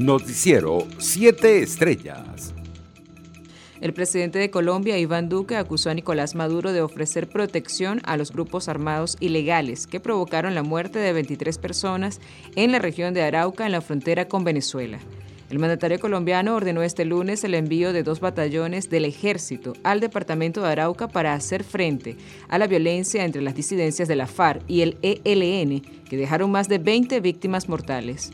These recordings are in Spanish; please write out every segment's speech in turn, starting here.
Noticiero 7 Estrellas. El presidente de Colombia, Iván Duque, acusó a Nicolás Maduro de ofrecer protección a los grupos armados ilegales que provocaron la muerte de 23 personas en la región de Arauca, en la frontera con Venezuela. El mandatario colombiano ordenó este lunes el envío de dos batallones del ejército al departamento de Arauca para hacer frente a la violencia entre las disidencias de la FARC y el ELN, que dejaron más de 20 víctimas mortales.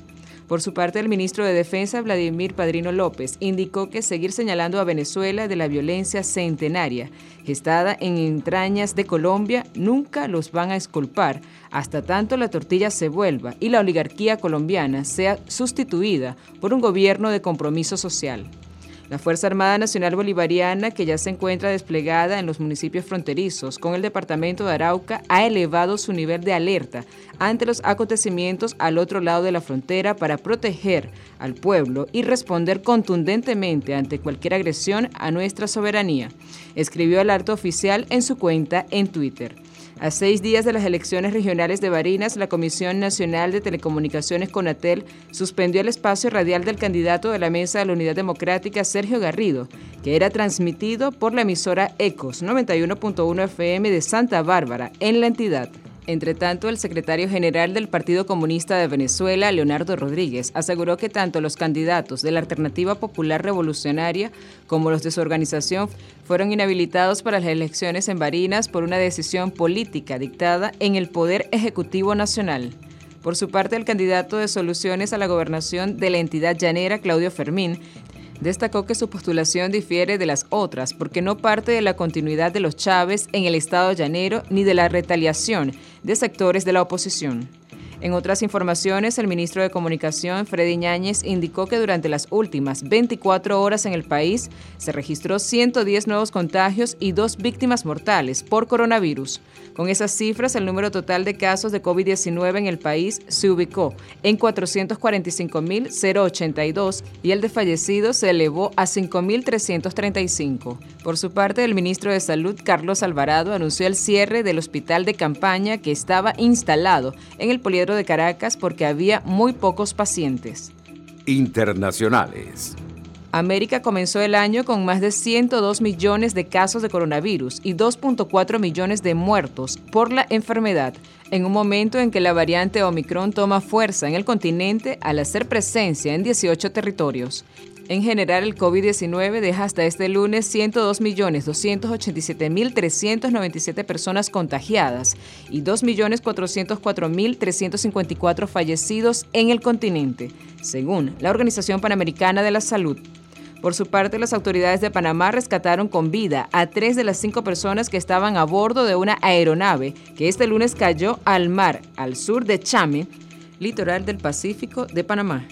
Por su parte, el ministro de Defensa, Vladimir Padrino López, indicó que seguir señalando a Venezuela de la violencia centenaria gestada en entrañas de Colombia nunca los van a esculpar hasta tanto la tortilla se vuelva y la oligarquía colombiana sea sustituida por un gobierno de compromiso social. La Fuerza Armada Nacional Bolivariana, que ya se encuentra desplegada en los municipios fronterizos con el departamento de Arauca, ha elevado su nivel de alerta ante los acontecimientos al otro lado de la frontera para proteger al pueblo y responder contundentemente ante cualquier agresión a nuestra soberanía, escribió el alto oficial en su cuenta en Twitter. A seis días de las elecciones regionales de Barinas, la Comisión Nacional de Telecomunicaciones CONATEL suspendió el espacio radial del candidato de la Mesa de la Unidad Democrática, Sergio Garrido, que era transmitido por la emisora ECOS 91.1 FM de Santa Bárbara en la entidad. Entre tanto, el secretario general del Partido Comunista de Venezuela, Leonardo Rodríguez, aseguró que tanto los candidatos de la Alternativa Popular Revolucionaria como los de su organización fueron inhabilitados para las elecciones en Barinas por una decisión política dictada en el Poder Ejecutivo Nacional. Por su parte, el candidato de soluciones a la gobernación de la entidad llanera, Claudio Fermín, Destacó que su postulación difiere de las otras porque no parte de la continuidad de los Chávez en el Estado llanero ni de la retaliación de sectores de la oposición. En otras informaciones, el ministro de Comunicación, Freddy Ñáñez, indicó que durante las últimas 24 horas en el país se registró 110 nuevos contagios y dos víctimas mortales por coronavirus. Con esas cifras, el número total de casos de COVID-19 en el país se ubicó en 445.082 y el de fallecidos se elevó a 5.335. Por su parte, el ministro de Salud, Carlos Alvarado, anunció el cierre del hospital de campaña que estaba instalado en el Poliedro de Caracas porque había muy pocos pacientes. Internacionales. América comenzó el año con más de 102 millones de casos de coronavirus y 2.4 millones de muertos por la enfermedad, en un momento en que la variante Omicron toma fuerza en el continente al hacer presencia en 18 territorios. En general, el COVID-19 deja hasta este lunes 102.287.397 personas contagiadas y 2.404.354 fallecidos en el continente, según la Organización Panamericana de la Salud. Por su parte, las autoridades de Panamá rescataron con vida a tres de las cinco personas que estaban a bordo de una aeronave que este lunes cayó al mar al sur de Chame, litoral del Pacífico de Panamá.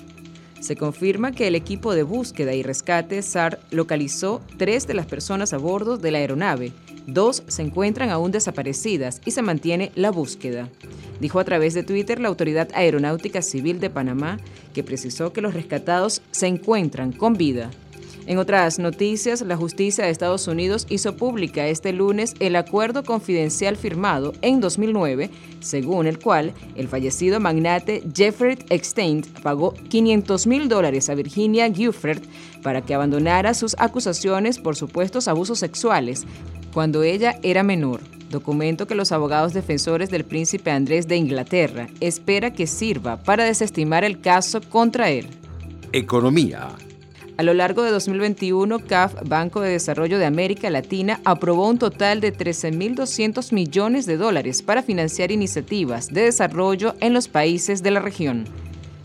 Se confirma que el equipo de búsqueda y rescate SAR localizó tres de las personas a bordo de la aeronave. Dos se encuentran aún desaparecidas y se mantiene la búsqueda. Dijo a través de Twitter la Autoridad Aeronáutica Civil de Panamá que precisó que los rescatados se encuentran con vida. En otras noticias, la justicia de Estados Unidos hizo pública este lunes el acuerdo confidencial firmado en 2009, según el cual el fallecido magnate Jeffrey Epstein pagó 500 mil dólares a Virginia Giuffre para que abandonara sus acusaciones por supuestos abusos sexuales cuando ella era menor documento que los abogados defensores del príncipe Andrés de Inglaterra espera que sirva para desestimar el caso contra él. Economía. A lo largo de 2021, CAF, Banco de Desarrollo de América Latina, aprobó un total de 13.200 millones de dólares para financiar iniciativas de desarrollo en los países de la región.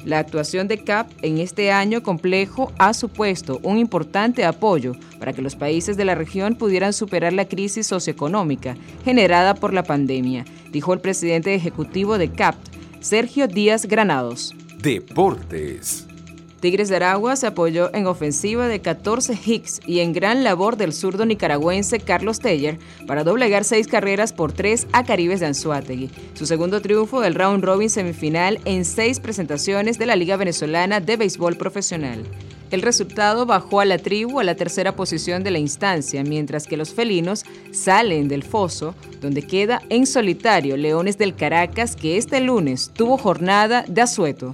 La actuación de CAP en este año complejo ha supuesto un importante apoyo para que los países de la región pudieran superar la crisis socioeconómica generada por la pandemia, dijo el presidente ejecutivo de CAP, Sergio Díaz Granados. Deportes. Tigres de Aragua se apoyó en ofensiva de 14 hits y en gran labor del zurdo nicaragüense Carlos Teller para doblegar seis carreras por tres a Caribes de Anzuategui. Su segundo triunfo del round robin semifinal en seis presentaciones de la Liga Venezolana de Béisbol Profesional. El resultado bajó a la tribu a la tercera posición de la instancia, mientras que los felinos salen del foso, donde queda en solitario Leones del Caracas, que este lunes tuvo jornada de asueto.